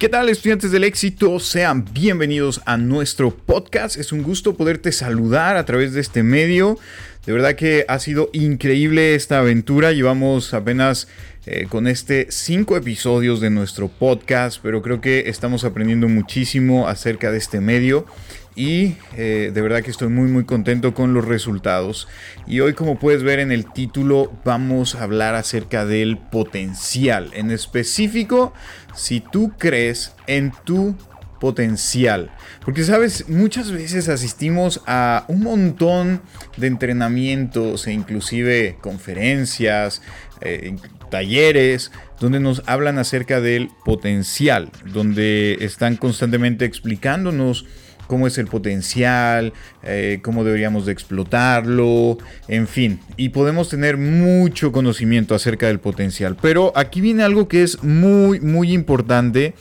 ¿Qué tal estudiantes del éxito? Sean bienvenidos a nuestro podcast. Es un gusto poderte saludar a través de este medio. De verdad que ha sido increíble esta aventura. Llevamos apenas eh, con este cinco episodios de nuestro podcast, pero creo que estamos aprendiendo muchísimo acerca de este medio y eh, de verdad que estoy muy muy contento con los resultados. Y hoy como puedes ver en el título vamos a hablar acerca del potencial. En específico, si tú crees en tu potencial. Porque sabes, muchas veces asistimos a un montón de entrenamientos e inclusive conferencias, eh, talleres, donde nos hablan acerca del potencial, donde están constantemente explicándonos cómo es el potencial, eh, cómo deberíamos de explotarlo, en fin. Y podemos tener mucho conocimiento acerca del potencial. Pero aquí viene algo que es muy, muy importante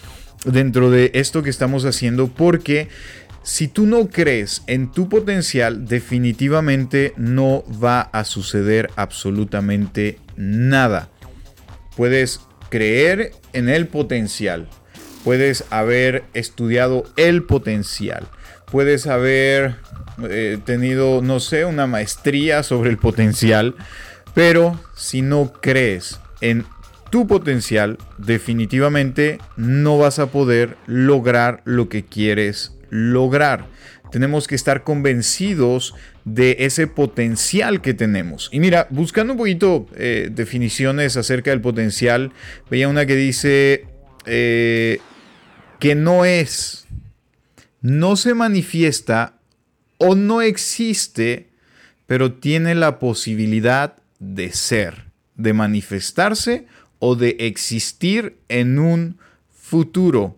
dentro de esto que estamos haciendo porque si tú no crees en tu potencial, definitivamente no va a suceder absolutamente nada. Puedes creer en el potencial, puedes haber estudiado el potencial, puedes haber eh, tenido, no sé, una maestría sobre el potencial, pero si no crees en tu potencial, definitivamente no vas a poder lograr lo que quieres lograr. Tenemos que estar convencidos de ese potencial que tenemos. Y mira, buscando un poquito eh, definiciones acerca del potencial, veía una que dice eh, que no es no se manifiesta o no existe, pero tiene la posibilidad de ser, de manifestarse o de existir en un futuro.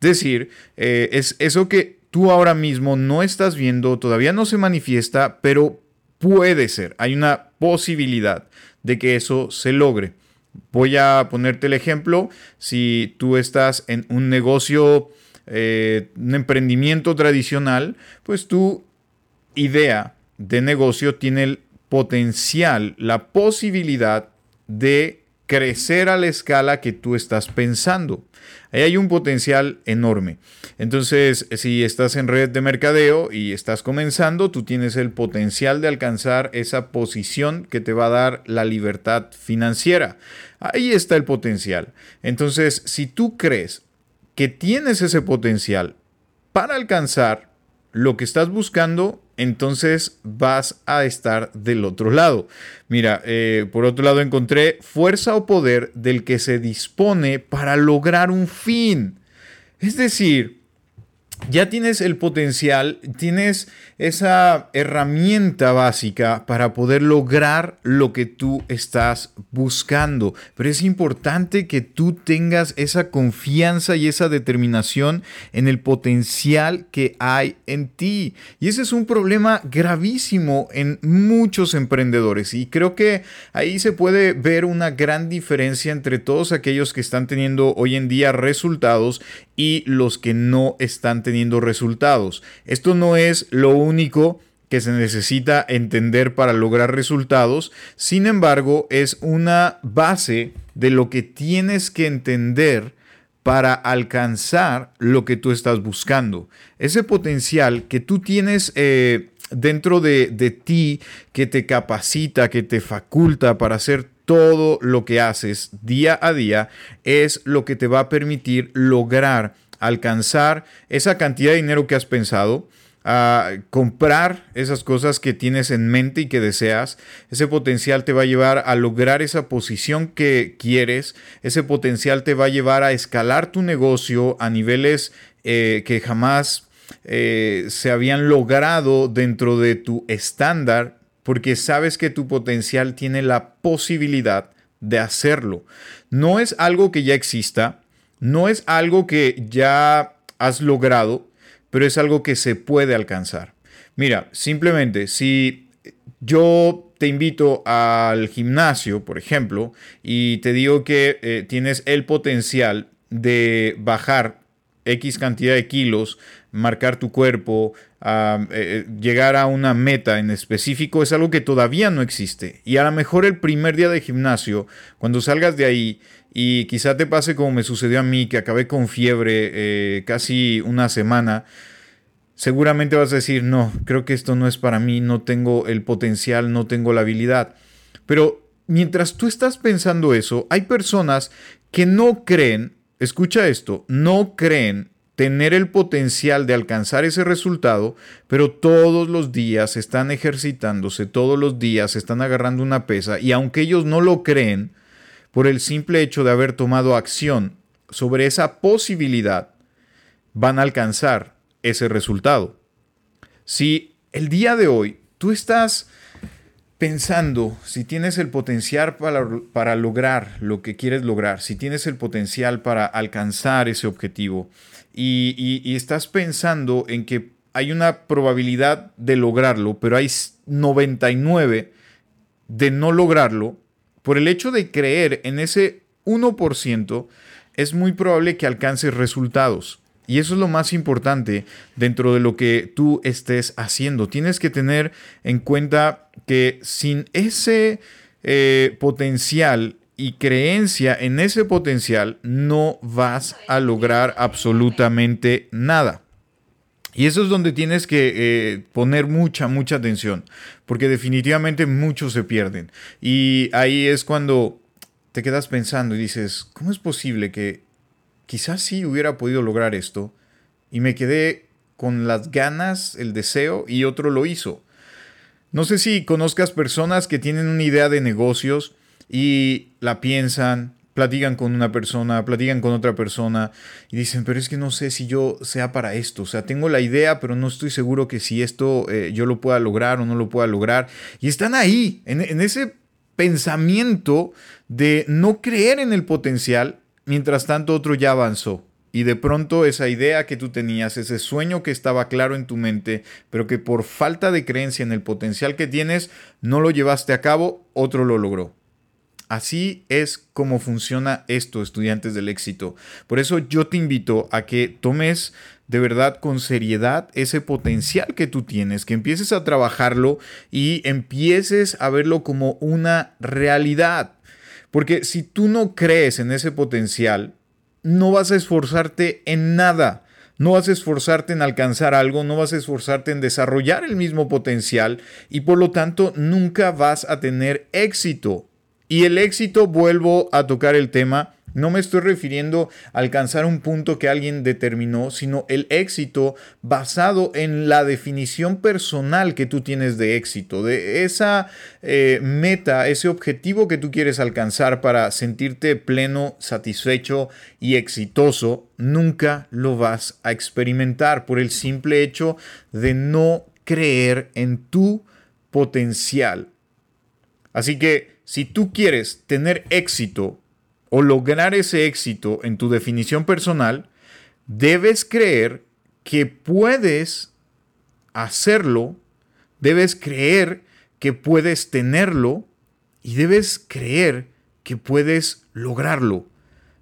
Es decir, eh, es eso que tú ahora mismo no estás viendo, todavía no se manifiesta, pero puede ser. Hay una posibilidad de que eso se logre. Voy a ponerte el ejemplo. Si tú estás en un negocio eh, un emprendimiento tradicional, pues tu idea de negocio tiene el potencial, la posibilidad de crecer a la escala que tú estás pensando. Ahí hay un potencial enorme. Entonces, si estás en red de mercadeo y estás comenzando, tú tienes el potencial de alcanzar esa posición que te va a dar la libertad financiera. Ahí está el potencial. Entonces, si tú crees que tienes ese potencial para alcanzar lo que estás buscando, entonces vas a estar del otro lado. Mira, eh, por otro lado encontré fuerza o poder del que se dispone para lograr un fin. Es decir, ya tienes el potencial, tienes esa herramienta básica para poder lograr lo que tú estás buscando. Pero es importante que tú tengas esa confianza y esa determinación en el potencial que hay en ti. Y ese es un problema gravísimo en muchos emprendedores. Y creo que ahí se puede ver una gran diferencia entre todos aquellos que están teniendo hoy en día resultados y los que no están teniendo resultados. Esto no es lo único que se necesita entender para lograr resultados, sin embargo es una base de lo que tienes que entender para alcanzar lo que tú estás buscando. Ese potencial que tú tienes eh, dentro de, de ti, que te capacita, que te faculta para hacer todo lo que haces día a día, es lo que te va a permitir lograr alcanzar esa cantidad de dinero que has pensado, a comprar esas cosas que tienes en mente y que deseas. Ese potencial te va a llevar a lograr esa posición que quieres. Ese potencial te va a llevar a escalar tu negocio a niveles eh, que jamás eh, se habían logrado dentro de tu estándar, porque sabes que tu potencial tiene la posibilidad de hacerlo. No es algo que ya exista, no es algo que ya has logrado, pero es algo que se puede alcanzar. Mira, simplemente si yo te invito al gimnasio, por ejemplo, y te digo que eh, tienes el potencial de bajar X cantidad de kilos marcar tu cuerpo, a eh, llegar a una meta en específico, es algo que todavía no existe. Y a lo mejor el primer día de gimnasio, cuando salgas de ahí y quizá te pase como me sucedió a mí, que acabé con fiebre eh, casi una semana, seguramente vas a decir, no, creo que esto no es para mí, no tengo el potencial, no tengo la habilidad. Pero mientras tú estás pensando eso, hay personas que no creen, escucha esto, no creen tener el potencial de alcanzar ese resultado, pero todos los días están ejercitándose, todos los días están agarrando una pesa y aunque ellos no lo creen, por el simple hecho de haber tomado acción sobre esa posibilidad, van a alcanzar ese resultado. Si el día de hoy tú estás pensando si tienes el potencial para, lograr lo que quieres lograr, si tienes el potencial para alcanzar ese objetivo y, estás pensando en que hay una probabilidad de lograrlo, pero hay 99 de no lograrlo, por el hecho de creer en ese 1%, es muy probable que alcances resultados. Y eso es lo más importante dentro de lo que tú estés haciendo. Tienes que tener en cuenta que sin ese eh, potencial y creencia en ese potencial, no vas a lograr absolutamente nada. Y eso es donde tienes que eh, poner mucha, mucha atención, porque definitivamente muchos se pierden. Y ahí es cuando te quedas pensando y dices, ¿cómo es posible que quizás sí hubiera podido lograr esto y me quedé con las ganas, el deseo y otro lo hizo. No sé si conozcas personas que tienen una idea de negocios y la piensan, platican con una persona, platican con otra persona y dicen, pero es que no sé si yo sea para esto, o sea, tengo la idea, pero no estoy seguro que si esto eh, yo lo pueda lograr o no lo pueda lograr. Y están ahí, en, en ese pensamiento de no creer en el potencial Mientras tanto, otro ya avanzó. Y de pronto esa idea que tú tenías, ese sueño que estaba claro en tu mente, pero que por falta de creencia en el potencial que tienes, no lo llevaste a cabo, otro lo logró. Así es como funciona esto, estudiantes del éxito. Por eso yo te invito a que tomes de verdad con seriedad ese potencial que tú tienes, que empieces a trabajarlo y empieces a verlo como una realidad. Porque si tú no crees en ese potencial, no vas a esforzarte en nada. No vas a esforzarte en alcanzar algo, no vas a esforzarte en desarrollar el mismo potencial y por lo tanto nunca vas a tener éxito. Y el éxito, vuelvo a tocar el tema, no me estoy refiriendo a alcanzar un punto que alguien determinó, sino el éxito basado en la definición personal que tú tienes de éxito, de esa eh, meta, ese objetivo que tú quieres alcanzar para sentirte pleno, satisfecho y exitoso, nunca lo vas a experimentar por el simple hecho de no creer en tu potencial. Así que si tú quieres tener éxito o lograr ese éxito en tu definición personal, debes creer que puedes hacerlo, debes creer que puedes tenerlo y debes creer que puedes lograrlo.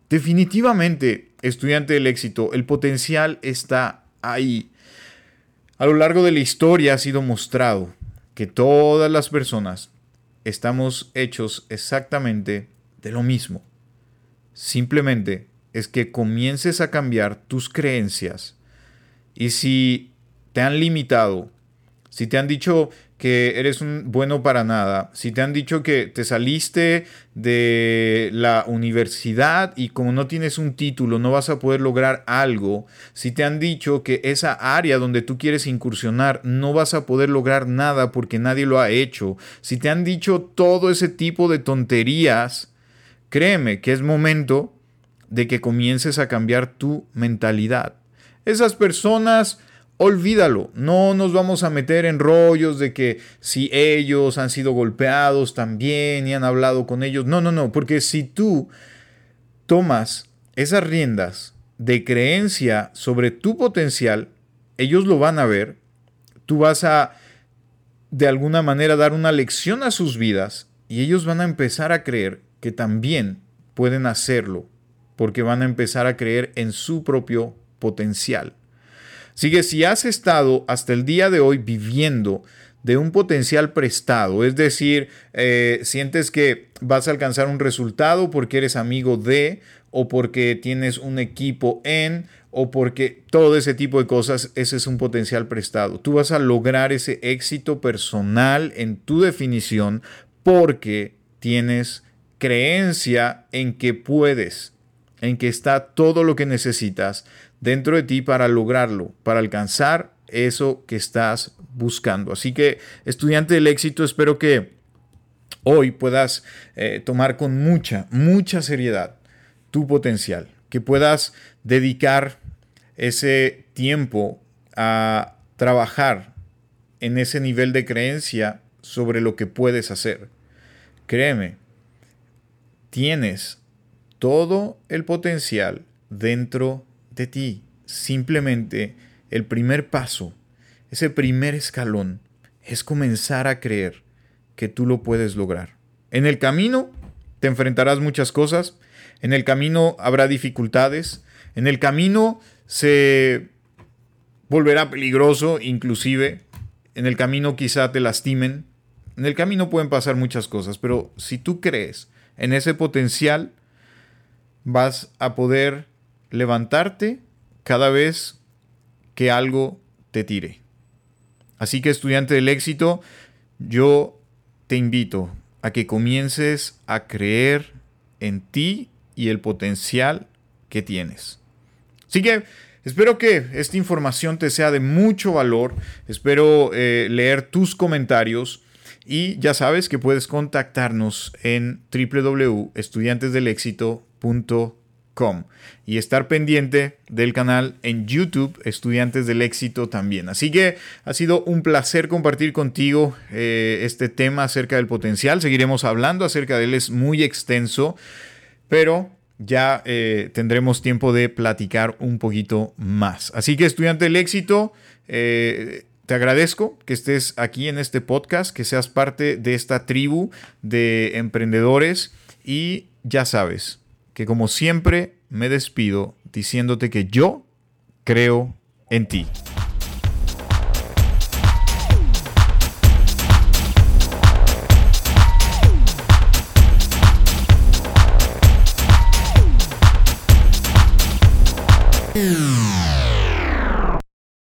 Definitivamente, estudiante del éxito, el potencial está ahí. A lo largo de la historia ha sido mostrado que todas las personas estamos hechos exactamente de lo mismo. Simplemente es que comiences a cambiar tus creencias. Y si te han limitado, si te han dicho que eres un bueno para nada, si te han dicho que te saliste de la universidad y como no tienes un título no vas a poder lograr algo, si te han dicho que esa área donde tú quieres incursionar no vas a poder lograr nada porque nadie lo ha hecho, si te han dicho todo ese tipo de tonterías, Créeme que es momento de que comiences a cambiar tu mentalidad. Esas personas, olvídalo, no nos vamos a meter en rollos de que si ellos han sido golpeados también y han hablado con ellos. No, no, no, porque si tú tomas esas riendas de creencia sobre tu potencial, ellos lo van a ver, tú vas a de alguna manera dar una lección a sus vidas y ellos van a empezar a creer que también pueden hacerlo porque van a empezar a creer en su propio potencial. Así que si has estado hasta el día de hoy viviendo de un potencial prestado, es decir, eh, sientes que vas a alcanzar un resultado porque eres amigo de o porque tienes un equipo en o porque todo ese tipo de cosas, ese es un potencial prestado. Tú vas a lograr ese éxito personal en tu definición porque tienes creencia en que puedes, en que está todo lo que necesitas dentro de ti para lograrlo, para alcanzar eso que estás buscando. Así que, estudiante del éxito, espero que hoy puedas eh, tomar con mucha, mucha seriedad tu potencial, que puedas dedicar ese tiempo a trabajar en ese nivel de creencia sobre lo que puedes hacer. Créeme, tienes todo el potencial dentro de ti. Simplemente el primer paso, ese primer escalón, es comenzar a creer que tú lo puedes lograr. En el camino te enfrentarás muchas cosas, en el camino habrá dificultades, en el camino se volverá peligroso inclusive, en el camino quizá te lastimen, en el camino pueden pasar muchas cosas, pero si tú crees en ese potencial, vas a poder levantarte cada vez que algo te tire. Así que estudiante del éxito, yo te invito a que comiences a creer en ti y el potencial que tienes. Así que espero que esta información te sea de mucho valor. Espero eh, leer tus comentarios. Y ya sabes que puedes contactarnos en www.estudiantesdelexito.com y estar pendiente del canal en YouTube Estudiantes del Éxito también. Así que ha sido un placer compartir contigo eh, este tema acerca del potencial. Seguiremos hablando acerca de él, es muy extenso, pero ya eh, tendremos tiempo de platicar un poquito más. Así que estudiante del éxito, eh, te agradezco que estés aquí en este podcast, que seas parte de esta tribu de emprendedores y ya sabes que como siempre me despido diciéndote que yo creo en ti.